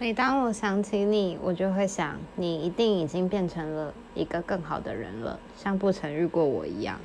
每当我想起你我就会想你一定已经变成了一个更好的人了像不曾遇过我一样。